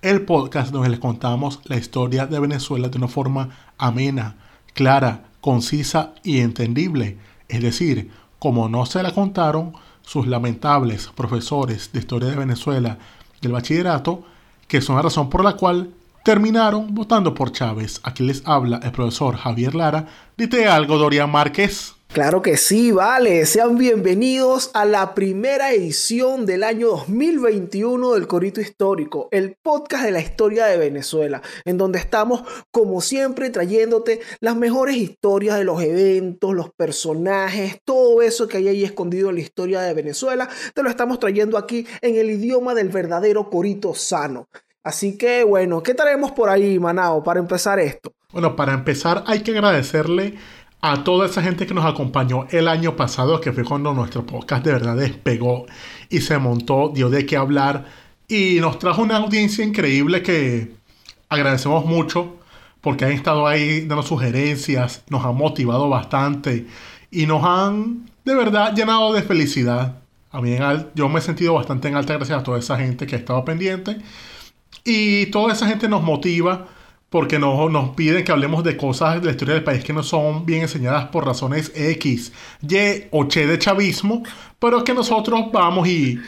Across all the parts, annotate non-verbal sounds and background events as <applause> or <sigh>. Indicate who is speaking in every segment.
Speaker 1: el podcast donde les contamos la historia de Venezuela de una forma amena, clara, concisa y entendible. Es decir, como no se la contaron sus lamentables profesores de historia de Venezuela del bachillerato, que son la razón por la cual terminaron votando por Chávez. Aquí les habla el profesor Javier Lara. Dite algo, Dorian Márquez.
Speaker 2: Claro que sí, vale. Sean bienvenidos a la primera edición del año 2021 del Corito Histórico, el podcast de la historia de Venezuela, en donde estamos, como siempre, trayéndote las mejores historias de los eventos, los personajes, todo eso que hay ahí escondido en la historia de Venezuela. Te lo estamos trayendo aquí en el idioma del verdadero Corito Sano. Así que, bueno, ¿qué traemos por ahí, Manao, para empezar esto?
Speaker 1: Bueno, para empezar hay que agradecerle a toda esa gente que nos acompañó el año pasado, que fue cuando nuestro podcast de verdad despegó y se montó, dio de qué hablar y nos trajo una audiencia increíble que agradecemos mucho porque han estado ahí dando sugerencias, nos han motivado bastante y nos han de verdad llenado de felicidad. A mí yo me he sentido bastante en alta gracias a toda esa gente que ha estado pendiente y toda esa gente nos motiva porque no, nos piden que hablemos de cosas de la historia del país que no son bien enseñadas por razones X, Y o Che de chavismo, pero que nosotros vamos y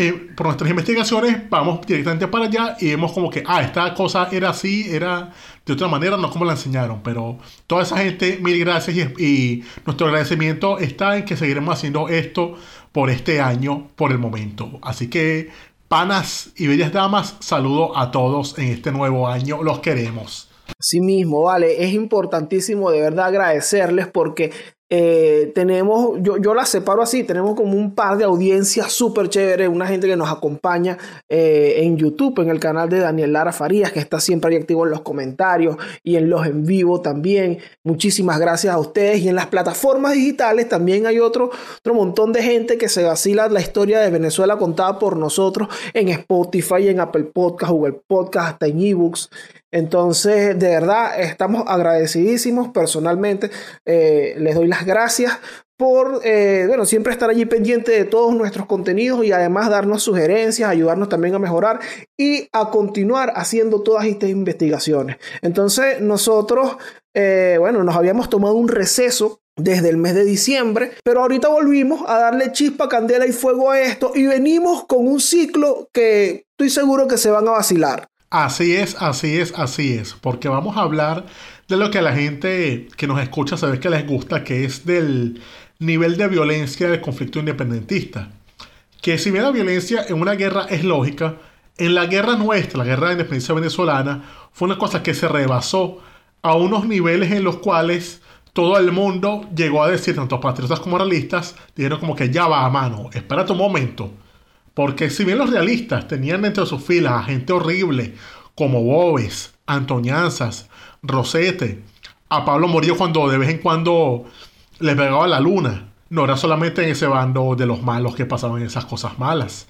Speaker 1: eh, por nuestras investigaciones vamos directamente para allá y vemos como que, ah, esta cosa era así, era de otra manera, no como la enseñaron, pero toda esa gente, mil gracias y, y nuestro agradecimiento está en que seguiremos haciendo esto por este año, por el momento. Así que Panas y bellas damas, saludo a todos en este nuevo año, los queremos.
Speaker 2: Sí mismo, vale, es importantísimo de verdad agradecerles porque eh, tenemos, yo, yo la separo así, tenemos como un par de audiencias súper chéveres, una gente que nos acompaña eh, en YouTube, en el canal de Daniel Lara Farías, que está siempre ahí activo en los comentarios y en los en vivo también. Muchísimas gracias a ustedes. Y en las plataformas digitales también hay otro, otro montón de gente que se vacila la historia de Venezuela contada por nosotros en Spotify, en Apple Podcast, Google Podcast, hasta en eBooks. Entonces, de verdad, estamos agradecidísimos personalmente. Eh, les doy las gracias por, eh, bueno, siempre estar allí pendiente de todos nuestros contenidos y además darnos sugerencias, ayudarnos también a mejorar y a continuar haciendo todas estas investigaciones. Entonces, nosotros, eh, bueno, nos habíamos tomado un receso desde el mes de diciembre, pero ahorita volvimos a darle chispa, candela y fuego a esto y venimos con un ciclo que estoy seguro que se van a vacilar.
Speaker 1: Así es, así es, así es, porque vamos a hablar de lo que a la gente que nos escucha sabe que les gusta, que es del nivel de violencia del conflicto independentista. Que si bien la violencia en una guerra es lógica, en la guerra nuestra, la guerra de independencia venezolana, fue una cosa que se rebasó a unos niveles en los cuales todo el mundo llegó a decir, tanto patriotas como realistas, dijeron como que ya va a mano, espérate un momento porque si bien los realistas tenían dentro de sus filas a gente horrible como Bobes, Antoñanzas, Rosete, a Pablo Morillo cuando de vez en cuando le pegaba la luna, no era solamente en ese bando de los malos que pasaban esas cosas malas.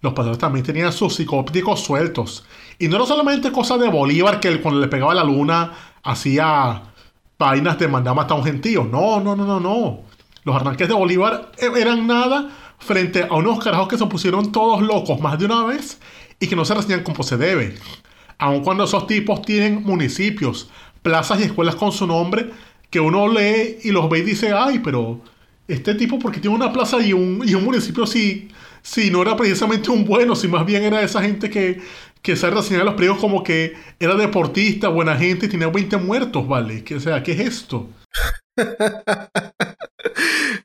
Speaker 1: Los padres también tenían sus psicópticos sueltos. Y no era solamente cosa de Bolívar que cuando le pegaba la luna hacía vainas de mandar matar a un gentío. No, no, no, no, no. Los arranques de Bolívar e-, eran nada frente a unos carajos que se pusieron todos locos más de una vez y que no se reseñan como se debe. Aun cuando esos tipos tienen municipios, plazas y escuelas con su nombre, que uno lee y los ve y dice, ay, pero este tipo, porque tiene una plaza y un, y un municipio si, si no era precisamente un bueno, si más bien era esa gente que, que se reseñaba los periódicos como que era deportista, buena gente y tenía 20 muertos, ¿vale? Que, o sea, ¿qué es esto? <laughs>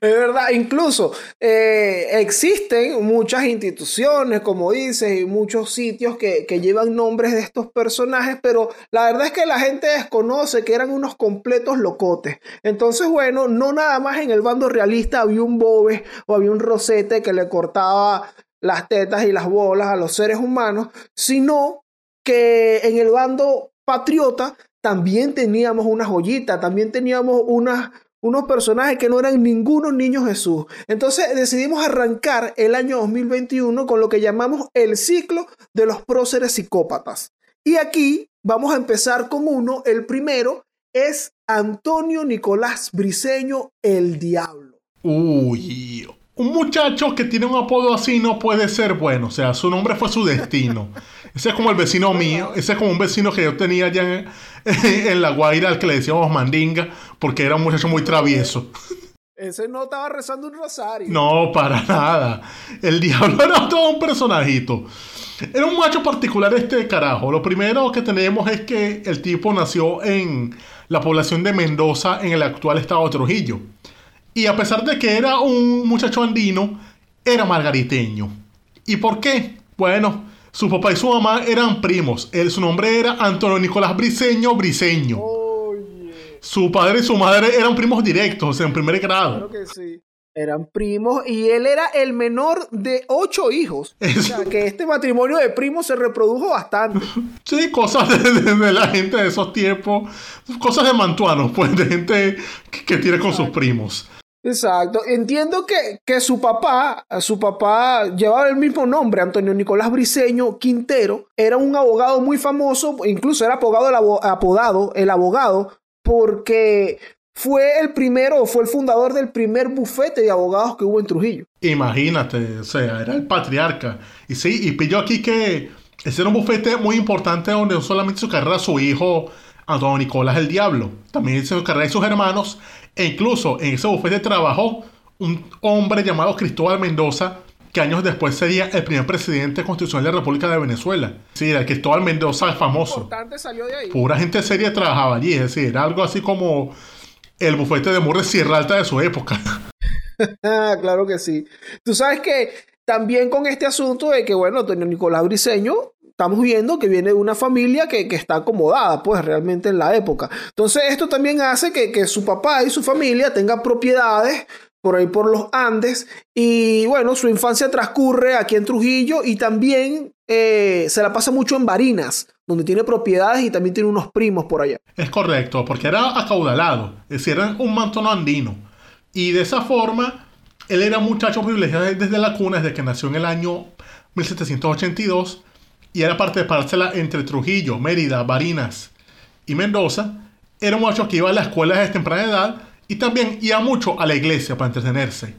Speaker 2: Es verdad, incluso eh, existen muchas instituciones, como dices, y muchos sitios que, que, llevan nombres de estos personajes, pero la verdad es que la gente desconoce que eran unos completos locotes. Entonces, bueno, no nada más en el bando realista había un bobe o había un rosete que le cortaba las tetas y las bolas a los seres humanos, sino que en el bando patriota, también teníamos una joyita, también teníamos unas, unos personajes que no eran ninguno niño Jesús. Entonces decidimos arrancar el año 2021 con lo que llamamos el ciclo de los próceres psicópatas. Y aquí vamos a empezar con uno. El primero es Antonio Nicolás Briseño, el Diablo.
Speaker 1: Uy, un muchacho que tiene un apodo así no puede ser bueno. O sea, su nombre fue su destino. <laughs> Ese es como el vecino mío. Ese es como un vecino que yo tenía allá en, <laughs> en La Guaira, al que le decíamos Mandinga, porque era un muchacho muy travieso.
Speaker 2: Ese no estaba rezando un rosario.
Speaker 1: No, para nada. El diablo era todo un personajito. Era un macho particular este carajo. Lo primero que tenemos es que el tipo nació en la población de Mendoza, en el actual estado de Trujillo. Y a pesar de que era un muchacho andino, era margariteño. ¿Y por qué? Bueno, su papá y su mamá eran primos. Él, su nombre era Antonio Nicolás Briseño Briseño. Su padre y su madre eran primos directos, o sea, en primer grado.
Speaker 2: Claro que sí. Eran primos y él era el menor de ocho hijos. O sea, que este matrimonio de primos se reprodujo bastante. <laughs>
Speaker 1: Sí, cosas de, de- de la gente de esos tiempos. Cosas de mantuanos, pues, de gente que, que tiene con sus primos.
Speaker 2: Exacto. Entiendo que, que su papá, su papá llevaba el mismo nombre, Antonio Nicolás Briseño Quintero. Era un abogado muy famoso, incluso era apodado el, apodado el abogado, porque fue el primero, fue el fundador del primer bufete de abogados que hubo en Trujillo.
Speaker 1: Imagínate, o sea, era el patriarca. Y sí, y pilló aquí que ese era un bufete muy importante donde no solamente su carrera su hijo Antonio Nicolás el Diablo, también su carrera de sus hermanos, e incluso en ese bufete trabajó un hombre llamado Cristóbal Mendoza, que años después sería el primer presidente constitucional de la República de Venezuela. Sí, el Cristóbal Mendoza es famoso.
Speaker 2: Salió de ahí.
Speaker 1: Pura gente seria trabajaba allí, es decir, era algo así como el bufete de Murres Sierra Alta de su época.
Speaker 2: Ah, <laughs> <laughs> claro que sí. Tú sabes que también con este asunto de que, bueno, Antonio Nicolás Briseño, estamos viendo que viene de una familia que, que está acomodada, pues realmente en la época. Entonces, esto también hace que, que su papá y su familia tengan propiedades por ahí por los Andes y bueno, su infancia transcurre aquí en Trujillo y también eh, se la pasa mucho en Barinas, donde tiene propiedades y también tiene unos primos por allá.
Speaker 1: Es correcto, porque era acaudalado, es decir, era un mantono andino. Y de esa forma, él era un muchacho privilegiado desde la cuna, desde que nació en el año 1782, y era parte de parársela entre Trujillo, Mérida, Barinas y Mendoza. Era un muchacho que iba a la escuela desde temprana edad y también iba mucho a la iglesia para entretenerse.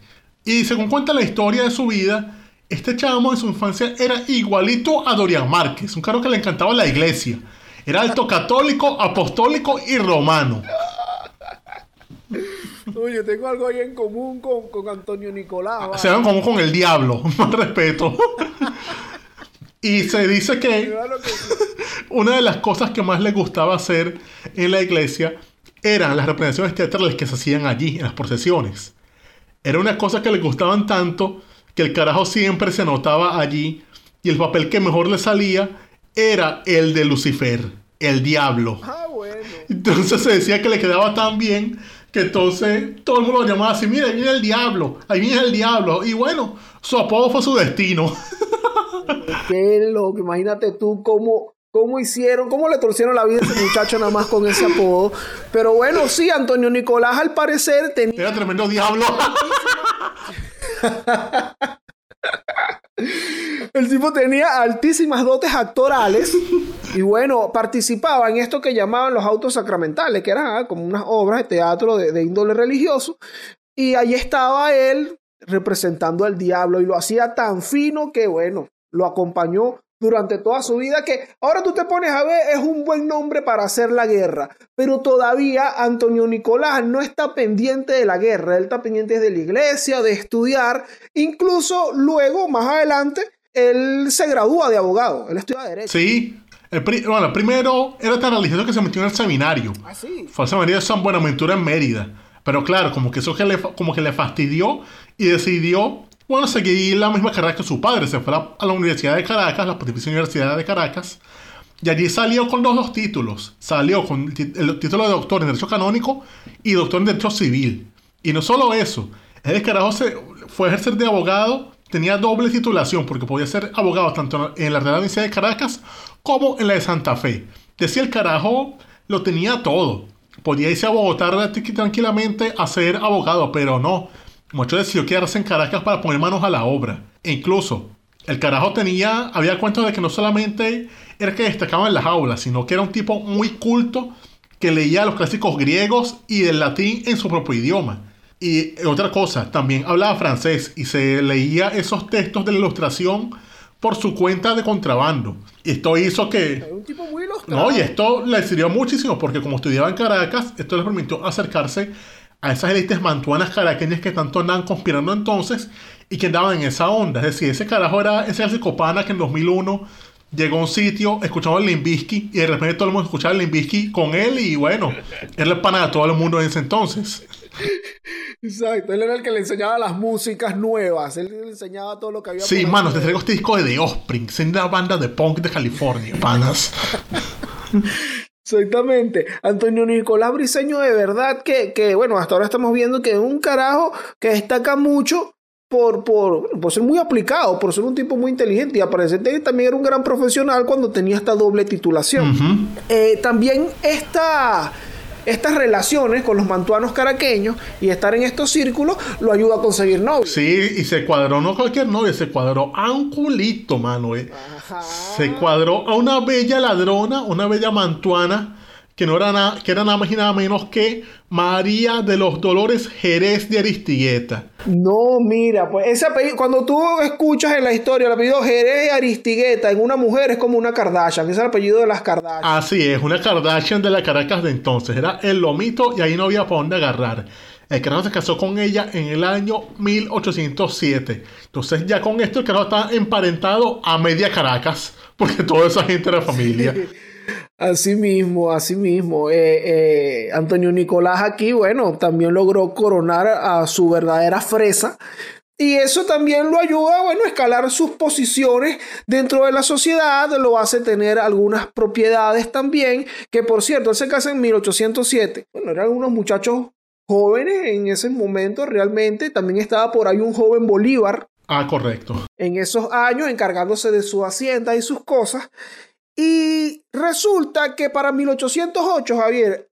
Speaker 1: Y según cuenta la historia de su vida, este chamo en su infancia era igualito a Dorian Márquez, un caro que le encantaba la iglesia. Era alto católico, apostólico y romano.
Speaker 2: Oye, tengo algo ahí en común con, con Antonio Nicolás.
Speaker 1: Se ven como con el diablo, <laughs> más respeto. Y se dice que <laughs> una de las cosas que más le gustaba hacer en la iglesia eran las representaciones teatrales que se hacían allí, en las procesiones. Era una cosa que le gustaban tanto que el carajo siempre se notaba allí y el papel que mejor le salía era el de Lucifer, el diablo.
Speaker 2: Ah, bueno.
Speaker 1: Entonces se decía que le quedaba tan bien que entonces todo el mundo lo llamaba así, mira, ahí viene el diablo, ahí viene el diablo. Y bueno, su apodo fue su destino. <laughs>
Speaker 2: Qué loco, imagínate tú cómo, cómo hicieron, cómo le torcieron la vida a ese muchacho nada más con ese apodo. Pero bueno, sí, Antonio Nicolás al parecer tenía...
Speaker 1: Era tremendo diablo.
Speaker 2: El tipo tenía altísimas dotes actorales y bueno, participaba en esto que llamaban los autos sacramentales, que eran ah, como unas obras de teatro de, de índole religioso. Y ahí estaba él representando al diablo y lo hacía tan fino que bueno, lo acompañó durante toda su vida que ahora tú te pones a ver es un buen nombre para hacer la guerra, pero todavía Antonio Nicolás no está pendiente de la guerra, él está pendiente de la iglesia, de estudiar, incluso luego más adelante él se gradúa de abogado, él estudia derecho.
Speaker 1: Sí. El pri- bueno, primero era tan religioso que se metió en el seminario.
Speaker 2: Ah, sí.
Speaker 1: Fue al seminario de San Buenaventura en Mérida. Pero claro, como que eso que le, como que le fastidió y decidió, bueno, seguir la misma carrera que su padre. Se fue a la, Universidad de Caracas, la Pontificia Universidad de Caracas. Y allí salió con los dos títulos. Salió con el título de doctor en Derecho Canónico y doctor en Derecho Civil. Y no solo eso. El carajo se fue a ejercer de abogado. Tenía doble titulación porque podía ser abogado tanto en la Real Universidad de Caracas como en la de Santa Fe. Decía el carajo, lo tenía todo. Podía irse a Bogotá tranquilamente a ser abogado, pero no. Mucho decidió quedarse en Caracas para poner manos a la obra. E incluso, el carajo tenía, había cuentos de que no solamente era que destacaba en las aulas, sino que era un tipo muy culto que leía los clásicos griegos y el latín en su propio idioma. Y otra cosa, también hablaba francés y se leía esos textos de la ilustración por su cuenta de contrabando. Y esto hizo que...
Speaker 2: Un tipo muy
Speaker 1: no, y esto le sirvió muchísimo porque como estudiaba en Caracas, esto le permitió acercarse a esas élites mantuanas caraqueñas que tanto andaban conspirando entonces y que andaban en esa onda. Es decir, ese carajo era ese psicopana que en 2001 llegó a un sitio, escuchaba el Limbisky y de repente todo el mundo escuchaba el Limbisky con él y bueno, era el pana de todo el mundo en ese entonces.
Speaker 2: Exacto, él era el que le enseñaba las músicas nuevas, él le enseñaba todo lo que había.
Speaker 1: Sí, mano, te traigo este disco de The Offspring, es una banda de punk de California, panas. <laughs>
Speaker 2: Exactamente. Antonio Nicolás Briseño, de verdad que, que, bueno, hasta ahora estamos viendo que es un carajo que destaca mucho por, por, por, ser muy aplicado, por ser un tipo muy inteligente y aparentemente que también era un gran profesional cuando tenía esta doble titulación. Eh, también esta estas relaciones con los mantuanos caraqueños y estar en estos círculos lo ayuda a conseguir novio.
Speaker 1: Sí, y se cuadró no cualquier novio, se cuadró a un culito, mano. Eh. Se cuadró a una bella ladrona, una bella mantuana que no era nada, que era nada más y nada menos que María de los Dolores Jerez de Aristigueta.
Speaker 2: No, mira, pues ese apellido, cuando tú escuchas en la historia el apellido Jerez de Aristigueta en una mujer es como una Kardashian, es el apellido de las Kardashian.
Speaker 1: Así es, una Kardashian de la Caracas de entonces, era el lomito y ahí no había para dónde agarrar. El carajo se casó con ella en el año 1807. Entonces ya con esto el carajo está emparentado a media Caracas, porque toda esa gente era familia.
Speaker 2: Así mismo, así mismo. Eh, eh, Antonio Nicolás aquí, bueno, también logró coronar a su verdadera fresa. Y eso también lo ayuda, bueno, a escalar sus posiciones dentro de la sociedad, lo hace tener algunas propiedades también, que por cierto, él se casa en 1807. Bueno, eran unos muchachos jóvenes en ese momento realmente. También estaba por ahí un joven Bolívar.
Speaker 1: Ah, correcto.
Speaker 2: En esos años, encargándose de su hacienda y sus cosas. Y resulta que para 1808, Javier,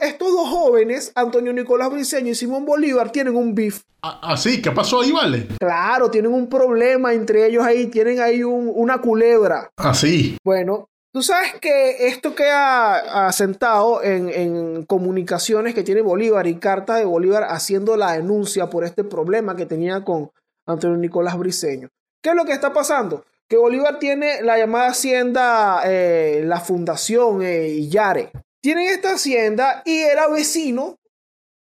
Speaker 2: estos dos jóvenes, Antonio Nicolás Briceño y Simón Bolívar, tienen un beef.
Speaker 1: ¿Así? Ah, ¿Qué pasó ahí, vale?
Speaker 2: Claro, tienen un problema entre ellos ahí, tienen ahí una culebra.
Speaker 1: Así.
Speaker 2: Bueno, tú sabes que esto queda asentado en, en comunicaciones que tiene Bolívar y cartas de Bolívar haciendo la denuncia por este problema que tenía con Antonio Nicolás Briceño. ¿Qué es lo que está pasando? Que Bolívar tiene la llamada hacienda, eh, la fundación eh, Yare. Tienen esta hacienda y era vecino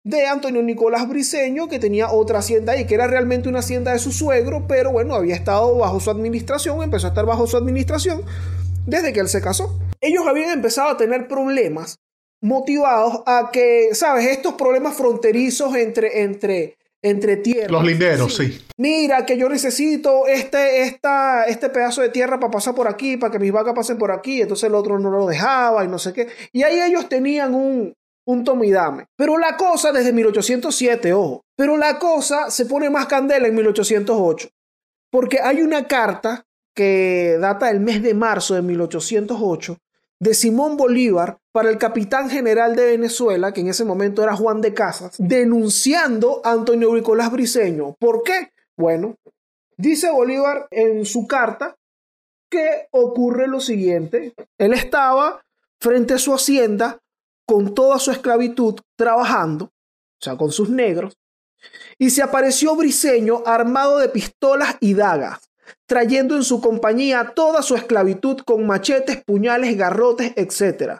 Speaker 2: de Antonio Nicolás Briceño, que tenía otra hacienda ahí, que era realmente una hacienda de su suegro, pero bueno, había estado bajo su administración, empezó a estar bajo su administración desde que él se casó. Ellos habían empezado a tener problemas motivados a que, ¿sabes? Estos problemas fronterizos entre, entre entre tierras.
Speaker 1: Los linderos, sí.
Speaker 2: Mira, que yo necesito este, esta, este pedazo de tierra para pasar por aquí, para que mis vacas pasen por aquí. Entonces el otro no lo dejaba y no sé qué. Y ahí ellos tenían un, un tomidame. Pero la cosa, desde 1807, ojo, pero la cosa se pone más candela en 1808. Porque hay una carta que data del mes de marzo de 1808 de Simón Bolívar para el capitán general de Venezuela, que en ese momento era Juan de Casas, denunciando a Antonio Nicolás Briceño. ¿Por qué? Bueno, dice Bolívar en su carta que ocurre lo siguiente. Él estaba frente a su hacienda con toda su esclavitud trabajando, o sea, con sus negros, y se apareció Briceño armado de pistolas y dagas trayendo en su compañía toda su esclavitud con machetes, puñales, garrotes, etc.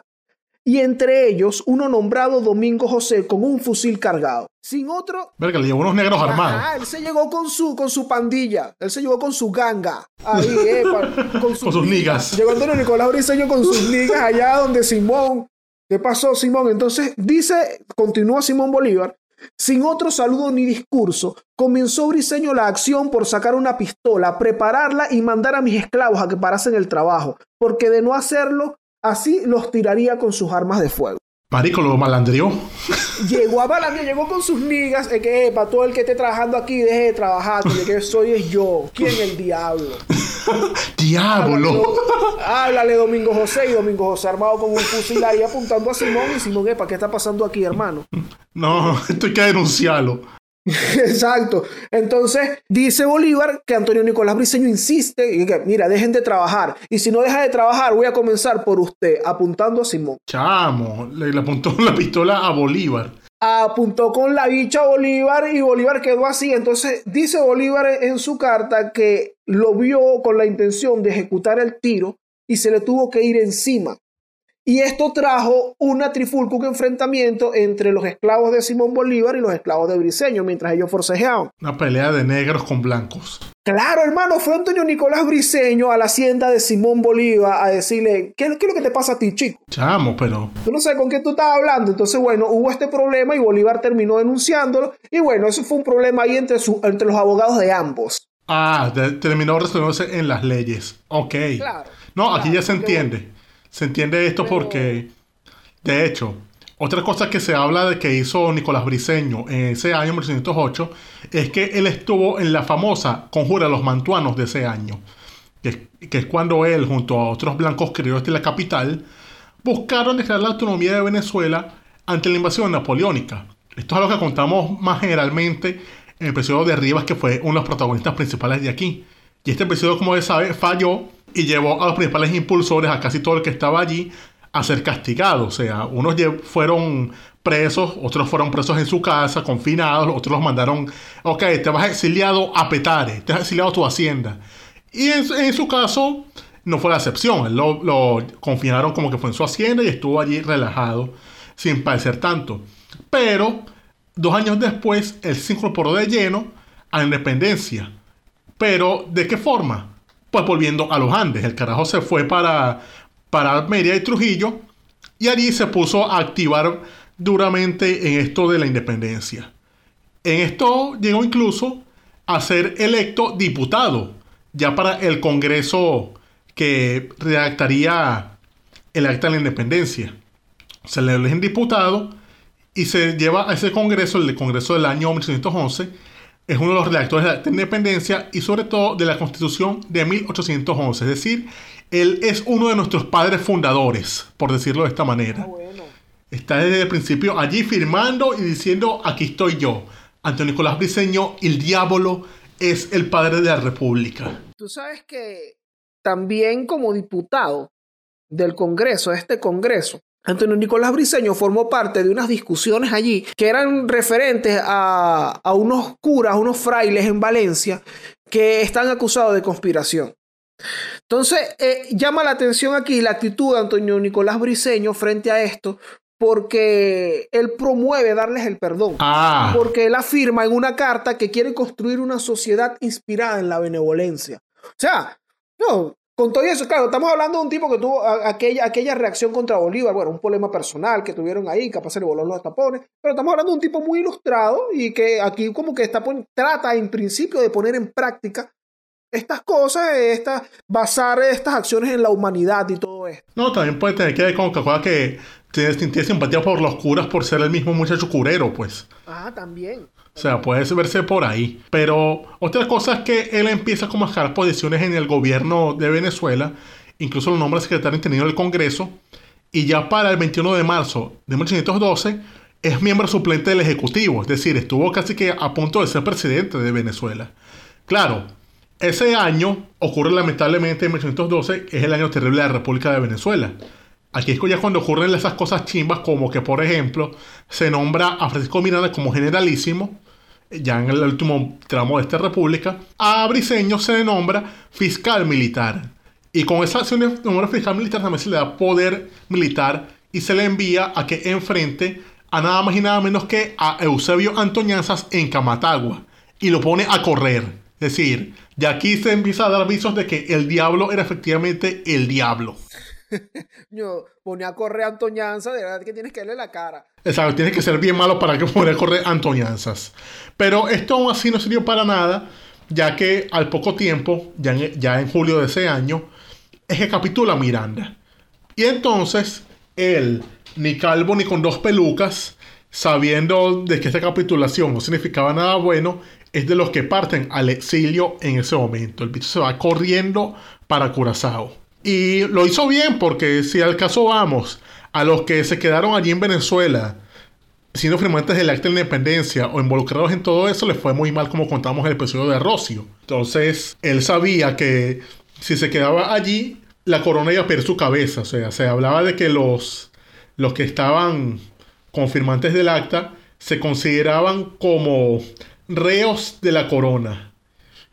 Speaker 2: Y entre ellos uno nombrado Domingo José con un fusil cargado. Sin otro...
Speaker 1: Verga, le llevó unos negros armados.
Speaker 2: Ah, él se llegó con su, con su pandilla. Él se llegó con su ganga. Ahí, eh, <laughs>
Speaker 1: con, sus niggas.
Speaker 2: Llegó Antonio Nicolás Briceño con sus niggas allá donde Simón... ¿Qué pasó, Simón? Entonces dice, continúa Simón Bolívar, sin otro saludo ni discurso, comenzó Briseño la acción por sacar una pistola, prepararla y mandar a mis esclavos a que parasen el trabajo, porque de no hacerlo, así los tiraría con sus armas de fuego.
Speaker 1: Marico lo malandrió.
Speaker 2: Llegó a <laughs> malandrear, llegó con sus niggas, que para todo el que esté trabajando aquí, deje de trabajar, que soy es yo. ¿Quién el diablo? <laughs>
Speaker 1: ¡Diablo!
Speaker 2: Háblale Domingo José y Domingo José armado con un fusil ahí apuntando a Simón y Simón, ¿para qué está pasando aquí, hermano? <laughs>
Speaker 1: No, esto hay que denunciarlo. <laughs>
Speaker 2: Exacto. Entonces, dice Bolívar que Antonio Nicolás Briceño insiste y que, mira, dejen de trabajar. Y si no deja de trabajar, voy a comenzar por usted, apuntando a Simón.
Speaker 1: Chamo, le, le apuntó <laughs> la pistola a Bolívar.
Speaker 2: Apuntó con la bicha a Bolívar y Bolívar quedó así. Entonces, dice Bolívar en su carta que lo vio con la intención de ejecutar el tiro y se le tuvo que ir encima. Y esto trajo una trifulca, un enfrentamiento entre los esclavos de Simón Bolívar y los esclavos de Briceño, mientras ellos forcejeaban.
Speaker 1: Una pelea de negros con blancos.
Speaker 2: Claro, hermano, fue Antonio Nicolás Briceño a la hacienda de Simón Bolívar a decirle, ¿qué, qué es lo que te pasa a ti, chico?
Speaker 1: Chamo, pero...
Speaker 2: Tú no sabes con qué tú estabas hablando. Entonces, bueno, hubo este problema y Bolívar terminó denunciándolo. Y bueno, eso fue un problema ahí entre, su, entre los abogados de ambos.
Speaker 1: Ah, terminó resolviéndose en las leyes. Ok.
Speaker 2: Claro.
Speaker 1: No, aquí ya se entiende. Se entiende esto
Speaker 2: Pero-
Speaker 1: porque, de hecho, otra cosa que se habla de que hizo Nicolás Briceño en ese año, 1908, es que él estuvo en la famosa Conjura de los Mantuanos de ese año, que, es- que es cuando él, junto a otros blancos criollos de la capital, buscaron declarar la autonomía de Venezuela ante la invasión napoleónica. Esto es algo que contamos más generalmente en el episodio de Rivas, que fue uno de los protagonistas principales de aquí. Y este episodio, como se sabe, falló y llevó a los principales impulsores, a casi todo el que estaba allí, a ser castigados. O sea, unos fueron presos, otros fueron presos en su casa, confinados, otros los mandaron, ok, te vas exiliado a Petare, te vas exiliado a tu hacienda. Y en, su caso, no fue la excepción. Lo, lo confinaron como que fue en su hacienda y estuvo allí relajado, sin padecer tanto. Pero, dos años después, él se incorporó de lleno a la independencia. Pero, ¿de qué forma? Pues volviendo a los Andes. El carajo se fue para, para Mérida y Trujillo y allí se puso a activar duramente en esto de la independencia. En esto llegó incluso a ser electo diputado, ya para el Congreso que redactaría el acta de la independencia. Se le eligen diputado y se lleva a ese Congreso, el Congreso del año 1811, es uno de los redactores de la Independencia y sobre todo de la Constitución de 1811. Es decir, él es uno de nuestros padres fundadores, por decirlo de esta manera.
Speaker 2: bueno.
Speaker 1: Está desde el principio allí firmando y diciendo, aquí estoy yo. Antonio Nicolás Briceño, el diablo, es el padre de la República.
Speaker 2: Tú sabes que también como diputado del Congreso, de este Congreso, Antonio Nicolás Briceño formó parte de unas discusiones allí que eran referentes a, a unos curas, unos frailes en Valencia que están acusados de conspiración. Entonces, eh, llama la atención aquí la actitud de Antonio Nicolás Briceño frente a esto, porque él promueve darles el perdón.
Speaker 1: Ah,
Speaker 2: Porque él afirma en una carta que quiere construir una sociedad inspirada en la benevolencia. O sea, no, con todo eso, claro, estamos hablando de un tipo que tuvo aquella, aquella reacción contra Bolívar, bueno, un problema personal que tuvieron ahí, capaz se le voló los tapones, pero estamos hablando de un tipo muy ilustrado y que aquí como que está trata en principio de poner en práctica estas cosas, estas, basar estas acciones en la humanidad y todo esto.
Speaker 1: no, también puede tener que ver con que tiene, tiene simpatía por los curas por ser el mismo muchacho curero, pues.
Speaker 2: Ah, también.
Speaker 1: O sea, puede verse por ahí. Pero otra cosa es que él empieza como a escalar posiciones en el gobierno de Venezuela. Incluso lo nombra secretario interino del Congreso. Y ya para el 21 de marzo de 1812 es miembro suplente del Ejecutivo. Es decir, estuvo casi que a punto de ser presidente de Venezuela. Claro, ese año ocurre lamentablemente en 1812. Es el año terrible de la República de Venezuela. Aquí es ya cuando ocurren esas cosas chimbas como que, por ejemplo, se nombra a Francisco Miranda como generalísimo, ya en el último tramo de esta república. A Briceño se le nombra fiscal militar. Y con esa acción de nombrar fiscal militar también se le da poder militar y se le envía a que enfrente a nada más y nada menos que a Eusebio Antoñanzas en Camatagua. Y lo pone a correr. Es decir, ya aquí se empieza a dar avisos de que el diablo era efectivamente el diablo. <laughs>
Speaker 2: Yo ponía a correr a Antoñanza, de verdad que tienes que darle la cara.
Speaker 1: Exacto, tiene que ser bien malo para que <laughs> pueda correr Antoñanzas. Pero esto aún así no sirvió para nada, ya que al poco tiempo, ya en, ya en julio de ese año, es que capitula Miranda. Y entonces, él, ni calvo ni con dos pelucas, sabiendo de que esta capitulación no significaba nada bueno, es de los que parten al exilio en ese momento. El bicho se va corriendo para Curazao. Y lo hizo bien porque si al caso vamos, a los que se quedaron allí en Venezuela, siendo firmantes del acta de independencia o involucrados en todo eso, les fue muy mal como contamos en el episodio de Rocio. Entonces, él sabía que si se quedaba allí, la corona iba a perder su cabeza. O sea, se hablaba de que los, los que estaban confirmantes del acta se consideraban como reos de la corona.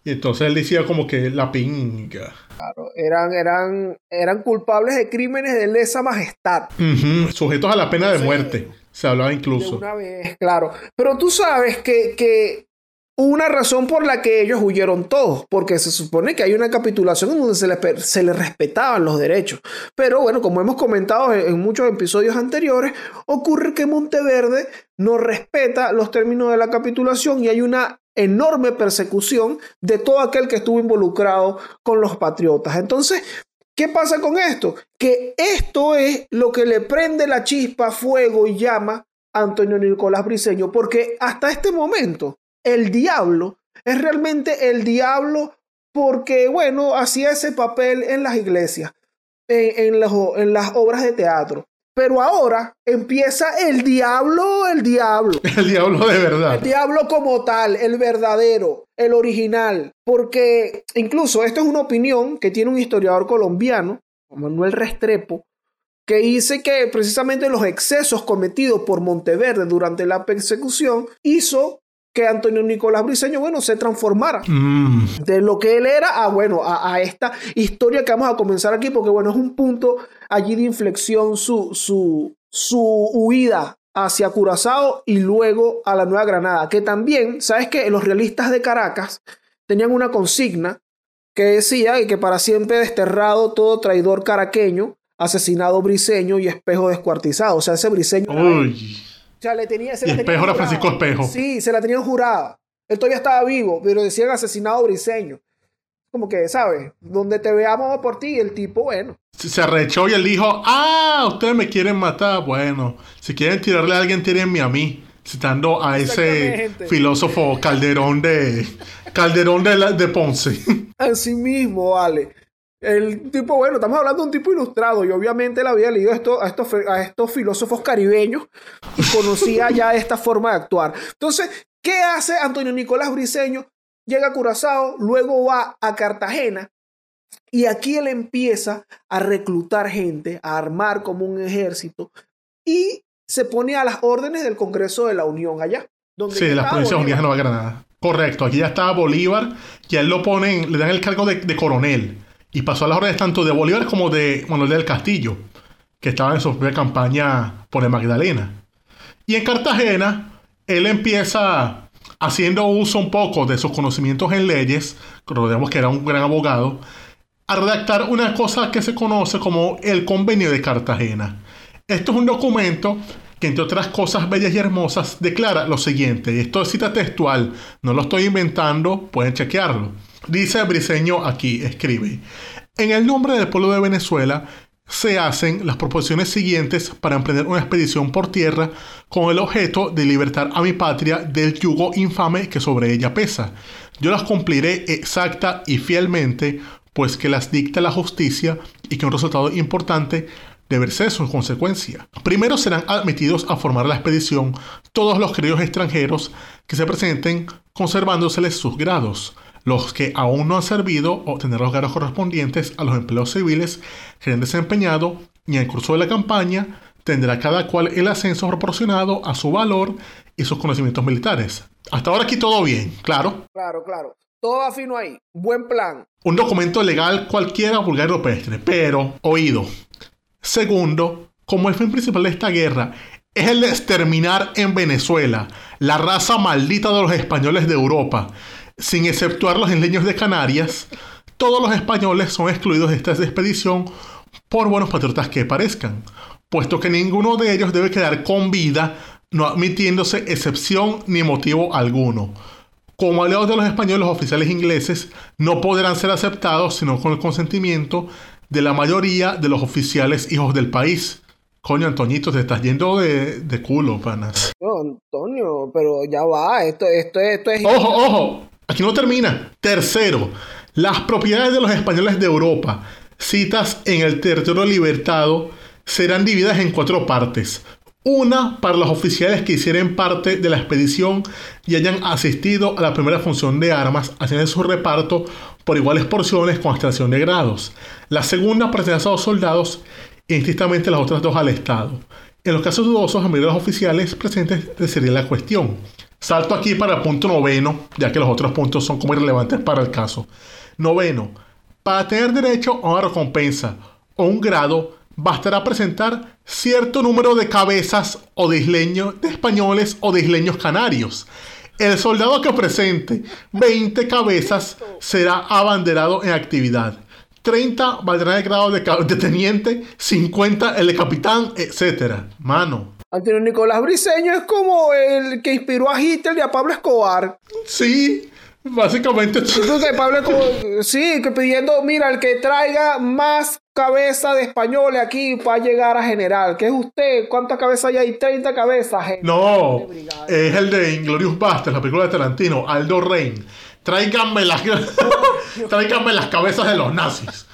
Speaker 1: Y entonces él decía como que la pinga.
Speaker 2: Claro, eran, eran, eran culpables de crímenes de lesa majestad.
Speaker 1: Sujetos a la pena de muerte. Se hablaba
Speaker 2: De
Speaker 1: incluso.
Speaker 2: una vez, claro. Pero tú sabes que, que una razón por la que ellos huyeron todos, porque se supone que hay una capitulación en donde se les, se les respetaban los derechos. Pero bueno, como hemos comentado en, en muchos episodios anteriores, ocurre que Monteverde no respeta los términos de la capitulación y hay una enorme persecución de todo aquel que estuvo involucrado con los patriotas. Entonces, ¿Qué pasa con esto? Que esto es lo que le prende la chispa, fuego y llama a Antonio Nicolás Briceño, porque hasta este momento el diablo es realmente el diablo porque, bueno, hacía ese papel en las iglesias, en, en en las obras de teatro. Pero ahora empieza el diablo, el diablo. <laughs>
Speaker 1: El diablo de verdad.
Speaker 2: El diablo como tal, el verdadero, el original. Porque incluso esto es una opinión que tiene un historiador colombiano, Manuel Restrepo, que dice que precisamente los excesos cometidos por Monteverde durante la persecución hizo que Antonio Nicolás Briceño, bueno, se transformara.
Speaker 1: Mm,
Speaker 2: de lo que él era a, bueno, a, a esta historia que vamos a comenzar aquí, porque, bueno, es un punto allí de inflexión su, su, su huida hacia Curazao y luego a la Nueva Granada, que también, ¿sabes que Los realistas de Caracas tenían una consigna que decía que para siempre desterrado todo traidor caraqueño, asesinado briseño y espejo descuartizado. O sea, ese briseño... O sea, le tenía, se
Speaker 1: Y
Speaker 2: la
Speaker 1: Espejo era
Speaker 2: jurada.
Speaker 1: Francisco Espejo.
Speaker 2: Sí, se la tenían jurada. Él todavía estaba vivo, pero decían asesinado briseño. Como que, ¿sabes? Donde te veamos por ti, el tipo, bueno.
Speaker 1: Se arrechó y él dijo, ah, ustedes me quieren matar. Bueno, si quieren tirarle a alguien, tírenme a mí. Citando a ese filósofo Calderón de Calderón de, la- de Ponce.
Speaker 2: Así mismo, vale. El tipo, bueno, estamos hablando de un tipo ilustrado y obviamente él había leído esto, a, estos, a estos filósofos caribeños y conocía ya esta forma de actuar. Entonces, ¿qué hace Antonio Nicolás Briceño? Llega a Curazao, luego va a Cartagena y aquí él empieza a reclutar gente, a armar como un ejército y se pone a las órdenes del Congreso de la Unión allá. Donde
Speaker 1: Sí,
Speaker 2: ya
Speaker 1: las Provincias Unidas de. Nueva Granada. Correcto, aquí ya estaba Bolívar, y a él lo ponen, le dan el cargo de, de coronel. Y pasó a las órdenes tanto de Bolívar como de Manuel del Castillo, que estaba en su propia campaña por el Magdalena. Y en Cartagena, él empieza haciendo uso un poco de sus conocimientos en leyes, recordemos que era un gran abogado, a redactar una cosa que se conoce como el Convenio de Cartagena. Esto es un documento que, entre otras cosas bellas y hermosas, declara lo siguiente, y esto es cita textual, no lo estoy inventando, pueden chequearlo. Dice Briceño aquí, escribe, en el nombre del pueblo de Venezuela, se hacen las proposiciones siguientes para emprender una expedición por tierra con el objeto de libertar a mi patria del yugo infame que sobre ella pesa. Yo las cumpliré exacta y fielmente, pues que las dicta la justicia y que un resultado importante debe ser su consecuencia. Primero serán admitidos a formar la expedición todos los queridos extranjeros que se presenten conservándoseles sus grados. Los que aún no han servido obtener los grados correspondientes a los empleos civiles que hayan desempeñado y en el curso de la campaña tendrá cada cual el ascenso proporcionado a su valor y sus conocimientos militares. Hasta ahora aquí todo bien, claro.
Speaker 2: Claro, claro. Todo va fino ahí. Buen plan.
Speaker 1: Un documento legal cualquiera vulgar y rupestre, pero oído. Segundo, como el fin principal de esta guerra es el de exterminar en Venezuela la raza maldita de los españoles de Europa, sin exceptuar los isleños de Canarias, todos los españoles son excluidos de esta expedición por buenos patriotas que parezcan, puesto que ninguno de ellos debe quedar con vida, no admitiéndose excepción ni motivo alguno. Como aliados de los españoles, los oficiales ingleses no podrán ser aceptados sino con el consentimiento de la mayoría de los oficiales hijos del país. Coño, Antoñito, te estás yendo de, de culo, panas.
Speaker 2: No, Antonio, pero ya va, esto, esto, esto es...
Speaker 1: Ojo, ojo, aquí no termina. Tercero, las propiedades de los españoles de Europa, citas en el territorio libertado, serán divididas en cuatro partes. Una para los oficiales que hicieran parte de la expedición y hayan asistido a la primera función de armas, haciendo su reparto por iguales porciones con extracción de grados. La segunda pertenece a los soldados e indistintamente las otras dos al Estado. En los casos dudosos, a de los oficiales presentes sería la cuestión. Salto aquí para el punto noveno, ya que los otros puntos son como irrelevantes para el caso. Noveno, para tener derecho a una recompensa o un grado, bastará presentar cierto número de cabezas o de isleños de españoles o de isleños canarios. El soldado que presente 20 cabezas será abanderado en actividad. 30 valdrá el grado de teniente, 50 el de capitán, etc. Mano.
Speaker 2: Antonio Nicolás Briseño es como el que inspiró a Hitler y a Pablo Escobar.
Speaker 1: Sí, básicamente.
Speaker 2: Entonces, Pablo Escobar, sí, que pidiendo, mira, el que traiga más cabeza de españoles aquí va a llegar a general. ¿Qué es usted? ¿Cuántas cabezas hay ahí? 30 cabezas. gente.
Speaker 1: No, es el de Inglorious Basterds, la película de Tarantino, Aldo Rain. Tráiganme las, <laughs> tráiganme las cabezas de los nazis.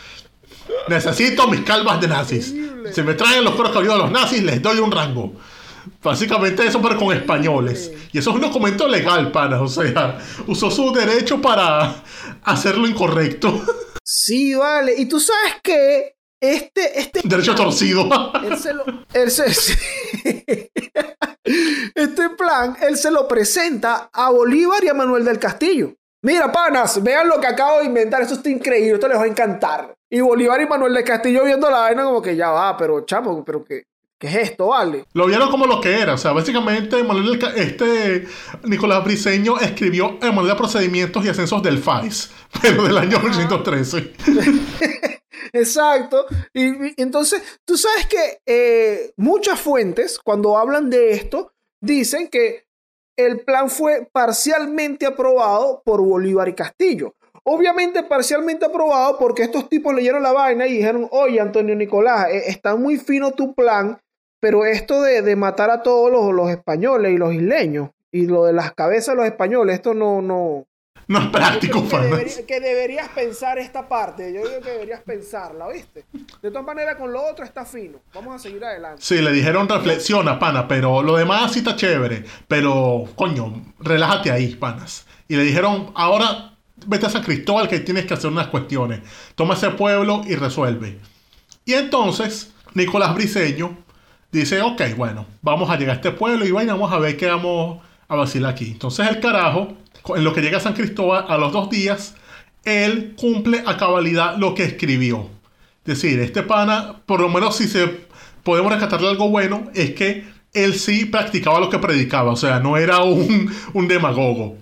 Speaker 1: Necesito mis calvas de nazis. Si me traen los cueros cabelludos de los nazis, les doy un rango. Básicamente eso, pero con españoles. Y eso es un documento legal, pana. O sea, usó su derecho para hacer lo incorrecto.
Speaker 2: Sí, vale. Y tú sabes que este, este
Speaker 1: Derecho torcido.
Speaker 2: Él se lo. Él se, este plan, él se lo presenta a Bolívar y a Manuel del Castillo. Mira, panas, vean lo que acabo de inventar. Esto está increíble, esto les va a encantar. Y Bolívar y Manuel del Castillo viendo la vaina como que ya va, pero chamo, pero ¿qué, qué es esto, vale?
Speaker 1: Lo vieron como lo que era. O sea, básicamente Manuel este Nicolás Briseño escribió el modelo de procedimientos y ascensos del FAIS, <laughs> pero del año 1813. <laughs>
Speaker 2: Exacto. Y, y entonces, tú sabes que eh, muchas fuentes, cuando hablan de esto, dicen que el plan fue parcialmente aprobado por Bolívar y Castillo. Obviamente parcialmente aprobado porque estos tipos leyeron la vaina y dijeron, oye, Antonio Nicolás, eh, está muy fino tu plan, pero esto de, de matar a todos los, los españoles y los isleños y lo de las cabezas de los españoles, esto no, no,
Speaker 1: No es práctico,
Speaker 2: que, debería- que deberías pensar esta parte. Yo digo que deberías pensarla, ¿viste? De todas maneras, con lo otro está fino. Vamos a seguir adelante.
Speaker 1: Sí, le dijeron reflexiona, pana, pero lo demás sí está chévere. Pero, coño, relájate ahí, panas. Y le dijeron, ahora vete a San Cristóbal que tienes que hacer unas cuestiones. Toma ese pueblo y resuelve. Y entonces, Nicolás Briseño dice, ok, bueno, vamos a llegar a este pueblo y vaina, vamos a ver qué vamos a vacilar aquí. Entonces el carajo, en lo que llega a San Cristóbal, a los dos días, él cumple a cabalidad lo que escribió. Es decir, este pana, por lo menos si se podemos rescatarle algo bueno, es que él sí practicaba lo que predicaba, o sea, no era un, un demagogo.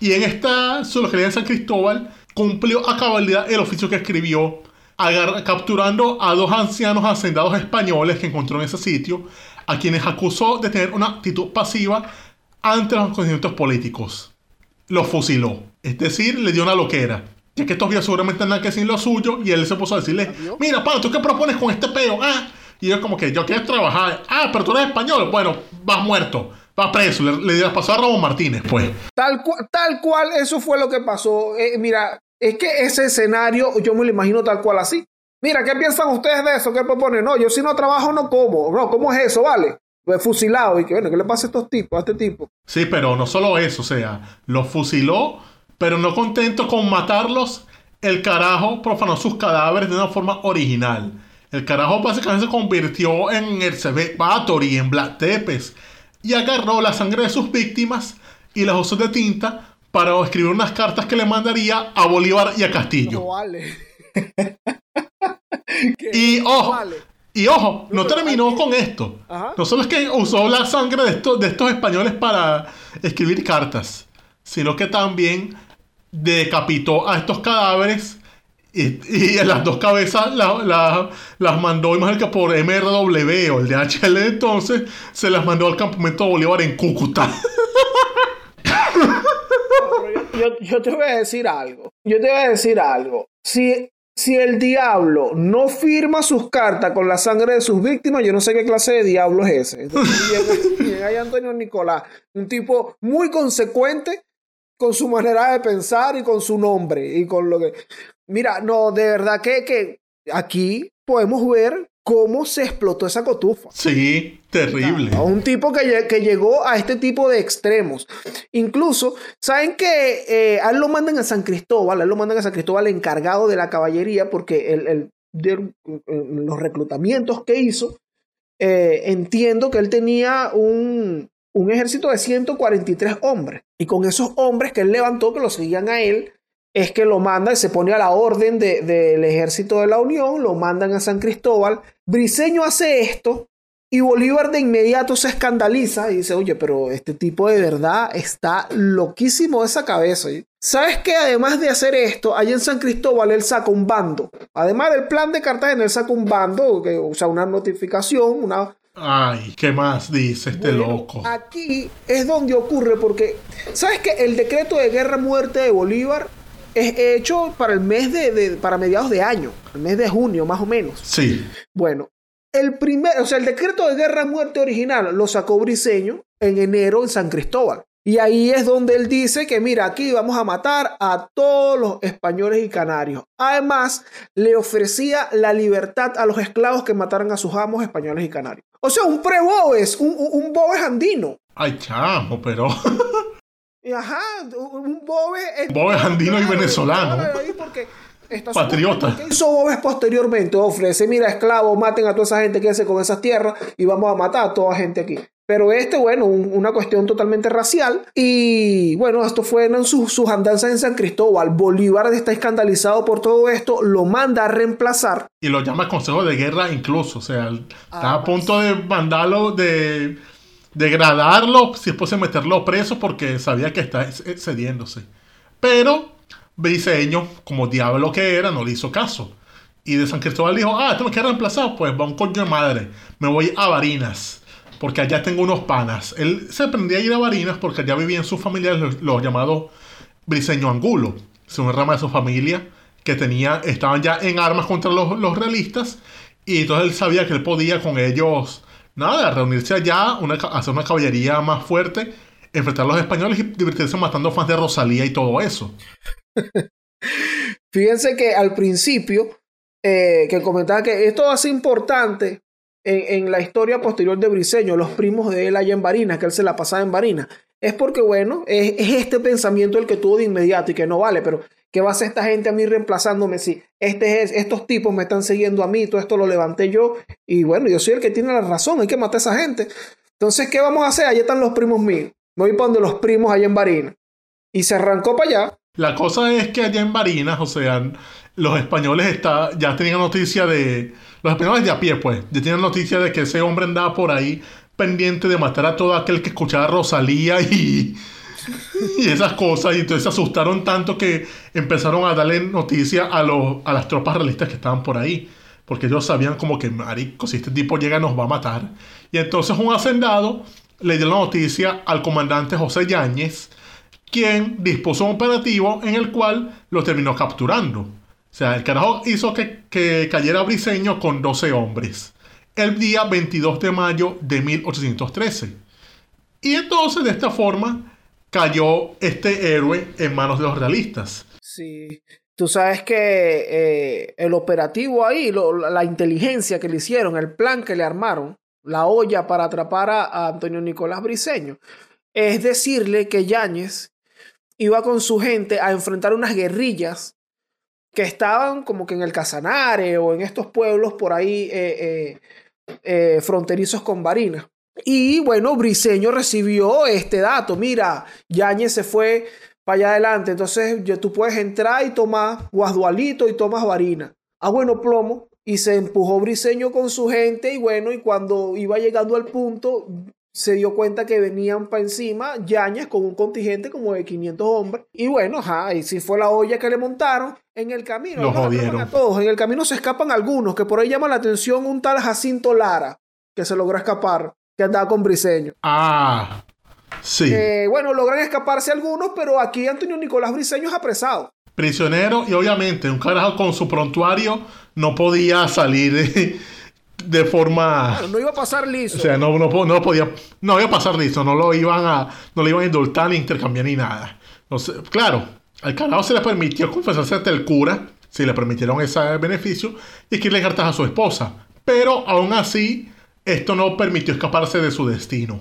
Speaker 1: Y en esta zoología de San Cristóbal cumplió a cabalidad el oficio que escribió, agar- capturando a dos ancianos hacendados españoles que encontró en ese sitio, a quienes acusó de tener una actitud pasiva ante los acontecimientos políticos. Los fusiló, es decir, le dio una loquera. Ya que estos vías seguramente andan que sin lo suyo, y él se puso a decirle: Mira, pana, ¿tú qué propones con este peo? Ah, y yo, como que yo quiero trabajar. Ah, pero tú eres español. Bueno, vas muerto, vas preso. Le, le pasó a Ramón Martínez, pues.
Speaker 2: Tal, cu- tal cual, eso fue lo que pasó. Eh, mira, es que ese escenario yo me lo imagino tal cual así. Mira, ¿qué piensan ustedes de eso? ¿Qué proponen? No, yo si no trabajo no como. No, ¿cómo es eso, vale? Pues fusilado. Y que, bueno, ¿qué le pasa a estos tipos, a este tipo?
Speaker 1: Sí, pero no solo eso, o sea, los fusiló, pero no contento con matarlos, el carajo profanó sus cadáveres de una forma original. El carajo básicamente se convirtió en el Bathory, en Black Tepes, y agarró la sangre de sus víctimas y las usó de tinta para escribir unas cartas que le mandaría a Bolívar y a Castillo.
Speaker 2: No vale. <laughs>
Speaker 1: Y ojo,
Speaker 2: Vale.
Speaker 1: y ojo, no terminó
Speaker 2: aquí-
Speaker 1: con esto.
Speaker 2: Ajá.
Speaker 1: No solo es que usó la sangre de estos, de estos españoles para escribir cartas, sino que también decapitó a estos cadáveres y, y las dos cabezas la- la- las mandó, imagínate que por MRW o el DHL entonces, se las mandó al campamento Bolívar en Cúcuta. <laughs>
Speaker 2: Yo, yo- te voy a decir algo. Yo te voy a decir algo. Si, si el diablo no firma sus cartas con la sangre de sus víctimas, yo no sé qué clase de diablo es ese. <laughs> Entonces, bien, ahí Antonio Nicolás, un tipo muy consecuente con su manera de pensar y con su nombre y con lo que... Mira, no, de verdad que, que aquí podemos ver cómo se explotó esa cotufa.
Speaker 1: Sí, terrible.
Speaker 2: A un tipo que, que, llegó a este tipo de extremos. Incluso, ¿saben que eh, a él lo mandan a San Cristóbal? A él lo mandan a San Cristóbal encargado de la caballería porque el, el de, los reclutamientos que hizo, eh, entiendo que él tenía un, un ejército de 143 hombres. Y con esos hombres que él levantó, que lo seguían a él, es que lo manda y se pone a la orden del de, ejército de la Unión, lo mandan a San Cristóbal. Briseño hace esto y Bolívar de inmediato se escandaliza y dice, oye, pero este tipo de verdad está loquísimo de esa cabeza. ¿Sabes que además de hacer esto, allá en San Cristóbal él saca un bando? Además del plan de Cartagena, él saca un bando, que, o sea, una notificación, una...
Speaker 1: Ay, ¿qué más dice este loco?
Speaker 2: Aquí es donde ocurre porque, ¿sabes que el decreto de guerra-muerte de Bolívar es hecho para el mes de, para mediados de año, el mes de junio más o menos.
Speaker 1: Sí.
Speaker 2: Bueno, el primer, o sea, el decreto de guerra muerte original lo sacó Briseño en enero en San Cristóbal. Y ahí es donde él dice que mira, aquí vamos a matar a todos los españoles y canarios. Además, le ofrecía la libertad a los esclavos que mataran a sus amos españoles y canarios. O sea, un pre-Bobes, un, un, un andino.
Speaker 1: Ay, chamo, pero... <laughs>
Speaker 2: Ajá, un Bobe.
Speaker 1: Bobe andino y venezolano. Patriota.
Speaker 2: ¿Qué hizo Bobes posteriormente? Ofrece, mira, esclavos, maten a toda esa gente que hace con esas tierras y vamos a matar a toda gente aquí. Pero este, bueno, una cuestión totalmente racial. Y bueno, esto fue en sus, sus andanzas en San Cristóbal. Bolívar está escandalizado por todo esto, lo manda a reemplazar.
Speaker 1: Y lo llama consejo de guerra incluso. O sea, está a punto de mandarlo de degradarlo, si es posible meterlo preso porque sabía que está cediéndose. Pero Briseño, como diablo que era, no le hizo caso. Y de San Cristóbal dijo, ah, esto me queda reemplazado, pues va un coño de madre, me voy a Barinas, porque allá tengo unos panas. Él se aprendía a ir a Barinas porque allá vivían sus familiares, los, llamados Briseño Angulo, una rama de su familia que tenía, estaban ya en armas contra los, los realistas, y entonces él sabía que él podía con ellos nada, reunirse allá, hacer una caballería más fuerte, enfrentar a los españoles y divertirse matando fans de Rosalía y todo eso. <laughs>
Speaker 2: Fíjense que al principio, eh, que comentaba que esto ser importante en, la historia posterior de Briseño, los primos de él allá en Barinas, que él se la pasaba en Barinas, es porque, bueno, es, es este pensamiento el que tuvo de inmediato y que no vale, pero ¿Qué va a hacer esta gente a mí reemplazándome si este es, estos tipos me están siguiendo a mí, todo esto lo levanté yo y bueno, yo soy el que tiene la razón, hay que matar a esa gente. Entonces, ¿qué vamos a hacer? Allá están los primos míos. Voy para donde los primos allá en Barinas. Y se arrancó para allá.
Speaker 1: La cosa es que allá en Barinas, o sea, los españoles está, ya tenían noticia de... Los españoles de a pie, pues, ya tenían noticia de que ese hombre andaba por ahí pendiente de matar a todo aquel que escuchaba Rosalía y <laughs> y esas cosas. Y entonces se asustaron tanto que empezaron a darle noticia a, los, a las tropas realistas que estaban por ahí. Porque ellos sabían como que, marico, si este tipo llega nos va a matar. Y entonces un hacendado le dio la noticia al comandante José Yáñez, quien dispuso un operativo en el cual lo terminó capturando. O sea, el carajo hizo que, que cayera Briseño con 12 hombres. El día 22 de mayo de 1813. Y entonces de esta forma cayó este héroe en manos de los realistas.
Speaker 2: Sí. Tú sabes que eh, el operativo ahí, la inteligencia que le hicieron, el plan que le armaron, la olla para atrapar a, Antonio Nicolás Briceño, es decirle que Yáñez iba con su gente a enfrentar unas guerrillas que estaban como que en el Casanare o en estos pueblos por ahí eh, eh, fronterizos con Barinas. Y bueno, Briseño recibió este dato. Mira, Yañez se fue para allá adelante. Entonces tú puedes entrar y tomar guasdualito y tomas varina. Ah, bueno, plomo. Y se empujó Briseño con su gente. Y bueno, y cuando iba llegando al punto, se dio cuenta que venían para encima Yañez con un contingente como de 500 hombres. Y bueno, ajá, y si fue la olla que le montaron. En el camino,
Speaker 1: Los jodieron.
Speaker 2: a todos. En el camino se escapan algunos, que por ahí llama la atención un tal Jacinto Lara, que se logró escapar que andaba con Briseño.
Speaker 1: Ah. Sí.
Speaker 2: Eh, bueno, logran escaparse algunos, pero aquí Antonio Nicolás Briseño es apresado.
Speaker 1: Prisionero y obviamente un carajo con su prontuario no podía salir de, de forma...
Speaker 2: Bueno, no iba a pasar liso.
Speaker 1: O sea, no, no, po- no podía, no iba a pasar listo, no lo iban a, no lo iban a indultar ni intercambiar ni nada. Entonces, claro, al carajo se le permitió confesarse ante el cura, si le permitieron ese beneficio, y escribirle cartas a su esposa. Pero aún así, esto no permitió escaparse de su destino.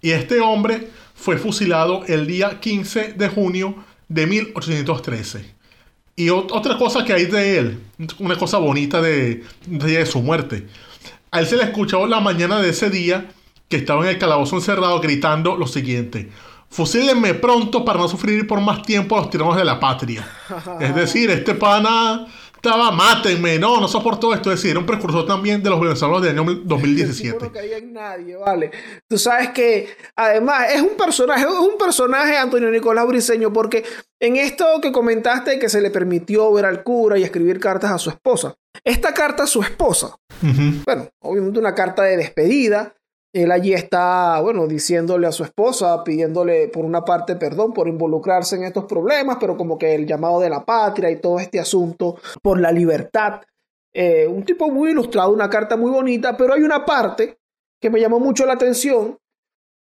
Speaker 1: Y este hombre fue fusilado el día 15 de junio de 1813. Y ot- otra cosa que hay de él, una cosa bonita de, de su muerte. A él se le escuchó la mañana de ese día que estaba en el calabozo encerrado gritando lo siguiente. Fusílenme pronto para no sufrir por más tiempo los tiranos de la patria. es decir, este pana estaba, mátenme, no, no soportó esto. Es decir, era un precursor también de los venezolanos del año
Speaker 2: El tipo
Speaker 1: 2017.
Speaker 2: no caía en nadie, vale. Tú sabes que, además, es un personaje, es un personaje Antonio Nicolás Briseño, porque en esto que comentaste que se le permitió ver al cura y escribir cartas a su esposa. Esta carta a su esposa, bueno, obviamente una carta de despedida. Él allí está, bueno, diciéndole a su esposa, pidiéndole por una parte perdón por involucrarse en estos problemas, pero como que el llamado de la patria y todo este asunto por la libertad. Eh, un tipo muy ilustrado, una carta muy bonita, pero hay una parte que me llamó mucho la atención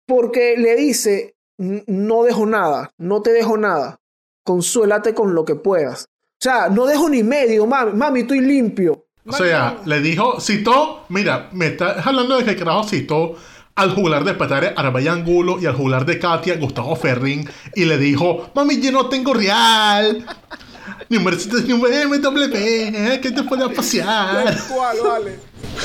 Speaker 2: porque le dice, "N- no dejo nada, no te dejo nada, consuélate con lo que puedas. O sea, no dejo ni medio, mami, mami, estoy limpio.
Speaker 1: O sea, le dijo, citó, mira, me estás hablando de que el carajo citó al juglar de Petare Arbay Angulo y al juglar de Katia Gustavo Ferrin y le dijo, mami, yo no tengo real. <laughs> Ni un Mercedes ni un BMW, que te pueda pasear.
Speaker 2: Tal cual, vale.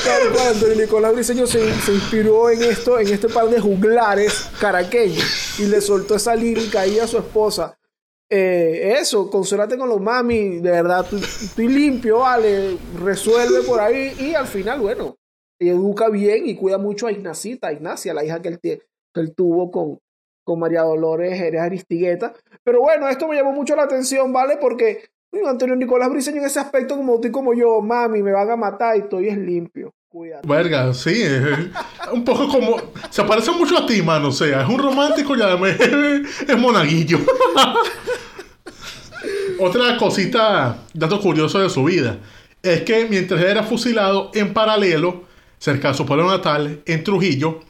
Speaker 2: Tal cual, Antonio Nicolás Briseño se, se inspiró en esto, en este par de juglares caraqueños y le soltó esa lírica ahí a su esposa. Eh, eso, consuélate con los mami, de verdad, estoy limpio, vale, resuelve por ahí y al final, bueno, educa bien y cuida mucho a Ignacita, a Ignacia, la hija que él, que él tuvo con, con María Dolores Jerez Aristigueta. Pero bueno, esto me llamó mucho la atención, ¿vale? Porque Antonio Nicolás Briseño en ese aspecto, como tú y como yo, mami, me van a matar y estoy es limpio. Cuídate.
Speaker 1: Verga, sí, un poco como. Se parece mucho a ti, mano. O sea, es un romántico y además es monaguillo. <laughs> Otra cosita, dato curioso de su vida, es que mientras era fusilado en paralelo, cerca de su pueblo natal, en Trujillo,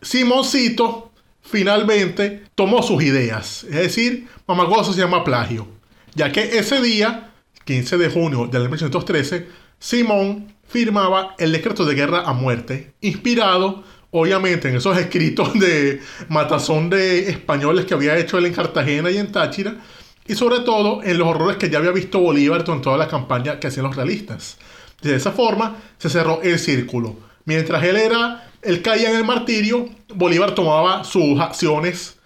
Speaker 1: Simoncito finalmente tomó sus ideas. Es decir, Mamagoso se llama plagio. Ya que ese día, 15 de junio del 1913, Simón firmaba el decreto de guerra a muerte, inspirado obviamente en esos escritos de matazón de españoles que había hecho él en Cartagena y en Táchira, y sobre todo en los horrores que ya había visto Bolívar en toda la campaña que hacían los realistas. De esa forma se cerró el círculo. Mientras él era, él caía en el martirio, Bolívar tomaba sus acciones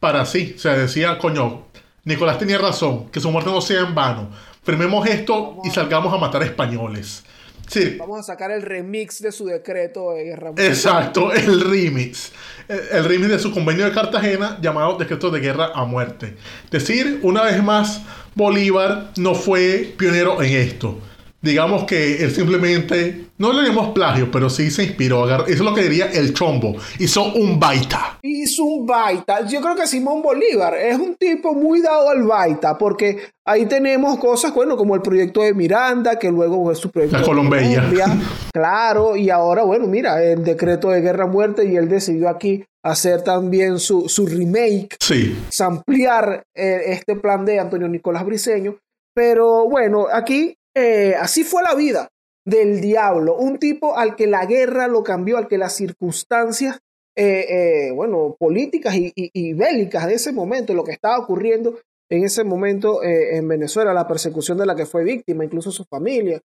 Speaker 1: para sí. O sea, decía, coño, Nicolás tenía razón, que su muerte no sea en vano. Firmemos esto y salgamos a matar españoles. Sí,
Speaker 2: Vamos a sacar el remix de su decreto de guerra.
Speaker 1: Exacto, el remix. El, el remix de su convenio de Cartagena llamado Decreto de Guerra a Muerte. Decir, una vez más, Bolívar no fue pionero en esto. Digamos que él simplemente, no le llamamos plagio, pero sí se inspiró. Eso es lo que diría el chombo. Hizo un baita.
Speaker 2: Hizo un baita. Yo creo que Simón Bolívar es un tipo muy dado al baita, porque ahí tenemos cosas, bueno, como el proyecto de Miranda, que luego fue su proyecto
Speaker 1: La.
Speaker 2: Colombia. <laughs> Claro, y ahora, bueno, mira, el decreto de guerra muerte, y él decidió aquí hacer también su, su remake,
Speaker 1: Sí.
Speaker 2: ampliar eh, este plan de Antonio Nicolás Briseño. Pero bueno, aquí eh, así fue la vida del diablo, un tipo al que la guerra lo cambió, al que las circunstancias, eh, eh, bueno, políticas y, y- y bélicas de ese momento, lo que estaba ocurriendo en ese momento eh, en Venezuela, la persecución de la que fue víctima, incluso su familia,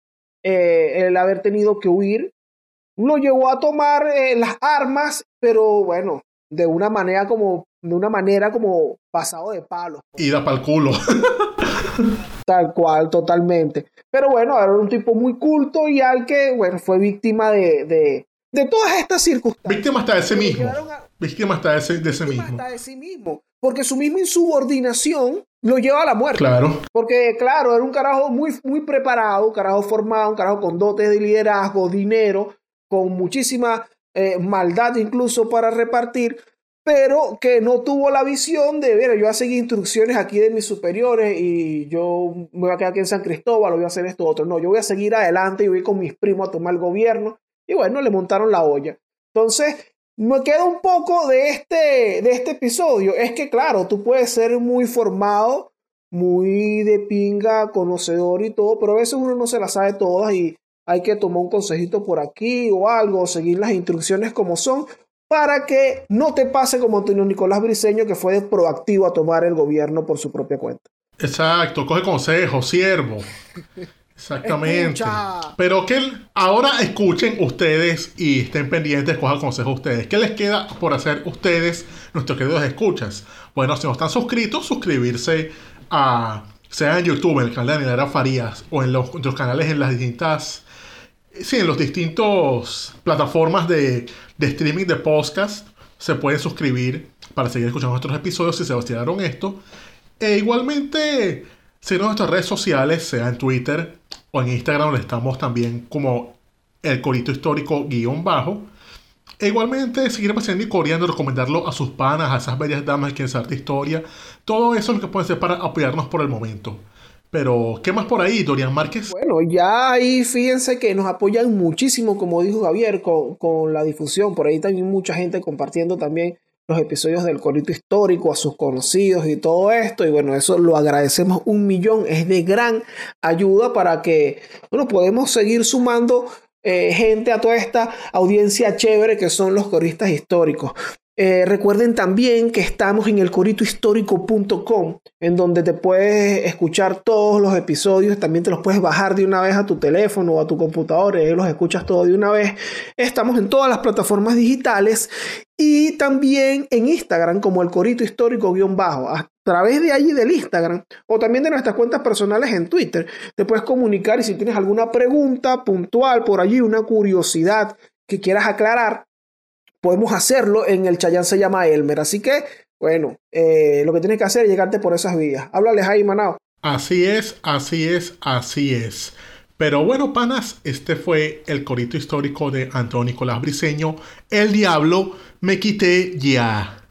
Speaker 2: el haber tenido que huir, lo llevó a tomar las armas, pero bueno, de una manera como, de una manera como pasado de palos.
Speaker 1: Y da pa'l culo.
Speaker 2: Tal cual, totalmente. Pero bueno, era un tipo muy culto y al que, bueno, fue víctima de, de, de todas estas circunstancias.
Speaker 1: Víctima hasta de
Speaker 2: Lo
Speaker 1: mismo.
Speaker 2: a-
Speaker 1: Víctima hasta de ese, de ese
Speaker 2: víctima
Speaker 1: mismo.
Speaker 2: hasta de sí mismo. Porque su misma insubordinación lo lleva a la muerte.
Speaker 1: Claro.
Speaker 2: Porque, claro, era un carajo muy, muy preparado, un carajo formado, un carajo con dotes de liderazgo, dinero, con muchísima eh, maldad incluso para repartir. Pero que no tuvo la visión de, ver, yo voy a seguir instrucciones aquí de mis superiores y yo me voy a quedar aquí en San Cristóbal, voy a hacer esto otro. No, yo voy a seguir adelante y voy con mis primos a tomar el gobierno. Y bueno, le montaron la olla. Entonces, me queda un poco de este, de este episodio. Es que, claro, tú puedes ser muy formado, muy de pinga, conocedor y todo, pero a veces uno no se las sabe todas y hay que tomar un consejito por aquí o algo, seguir las instrucciones como son, para que no te pase como Antonio Nicolás Briceño, que fue proactivo a tomar el gobierno por su propia cuenta.
Speaker 1: Exacto, coge consejo, siervo. Exactamente. Pero que ahora escuchen ustedes y estén pendientes, cojan consejo ustedes. ¿Qué les queda por hacer ustedes, nuestros queridos escuchas? Bueno, si no están suscritos, suscribirse a, sea en YouTube, en el canal de Nara Farías, o en los, los canales en las distintas sí, en los distintos plataformas de, streaming de podcast se pueden suscribir para seguir escuchando nuestros episodios si se vacilaron esto. E igualmente, seguir nuestras redes sociales, sea en Twitter o en Instagram, donde estamos también como el corito histórico guion bajo. E igualmente seguir pasando y coreando, recomendarlo a sus panas, a esas bellas damas que de historia. Todo eso es lo que pueden hacer para apoyarnos por el momento. Pero, ¿qué más por ahí, Dorian Márquez?
Speaker 2: Bueno, ya ahí fíjense que nos apoyan muchísimo, como dijo Javier, con, la difusión. Por ahí también mucha gente compartiendo también los episodios del Corito Histórico a sus conocidos y todo esto. Y bueno, eso lo agradecemos un millón. Es de gran ayuda para que, bueno, podemos seguir sumando eh, gente a toda esta audiencia chévere que son los coristas históricos. Eh, recuerden también que estamos en el coritohistórico.com, en donde te puedes escuchar todos los episodios, también te los puedes bajar de una vez a tu teléfono o a tu computadora y los escuchas todo de una vez. Estamos en todas las plataformas digitales y también en Instagram como el corito histórico-bajo. A través de allí del Instagram o también de nuestras cuentas personales en Twitter, te puedes comunicar y si tienes alguna pregunta puntual por allí, una curiosidad que quieras aclarar, podemos hacerlo en el Chayán se llama Elmer. Así que, bueno, eh, lo que tienes que hacer es llegarte por esas vías. Háblales ahí, Manao.
Speaker 1: Así es, así es, así es. Pero bueno, panas, este fue el corito histórico de Antonio Nicolás Briceño. El diablo me quité ya.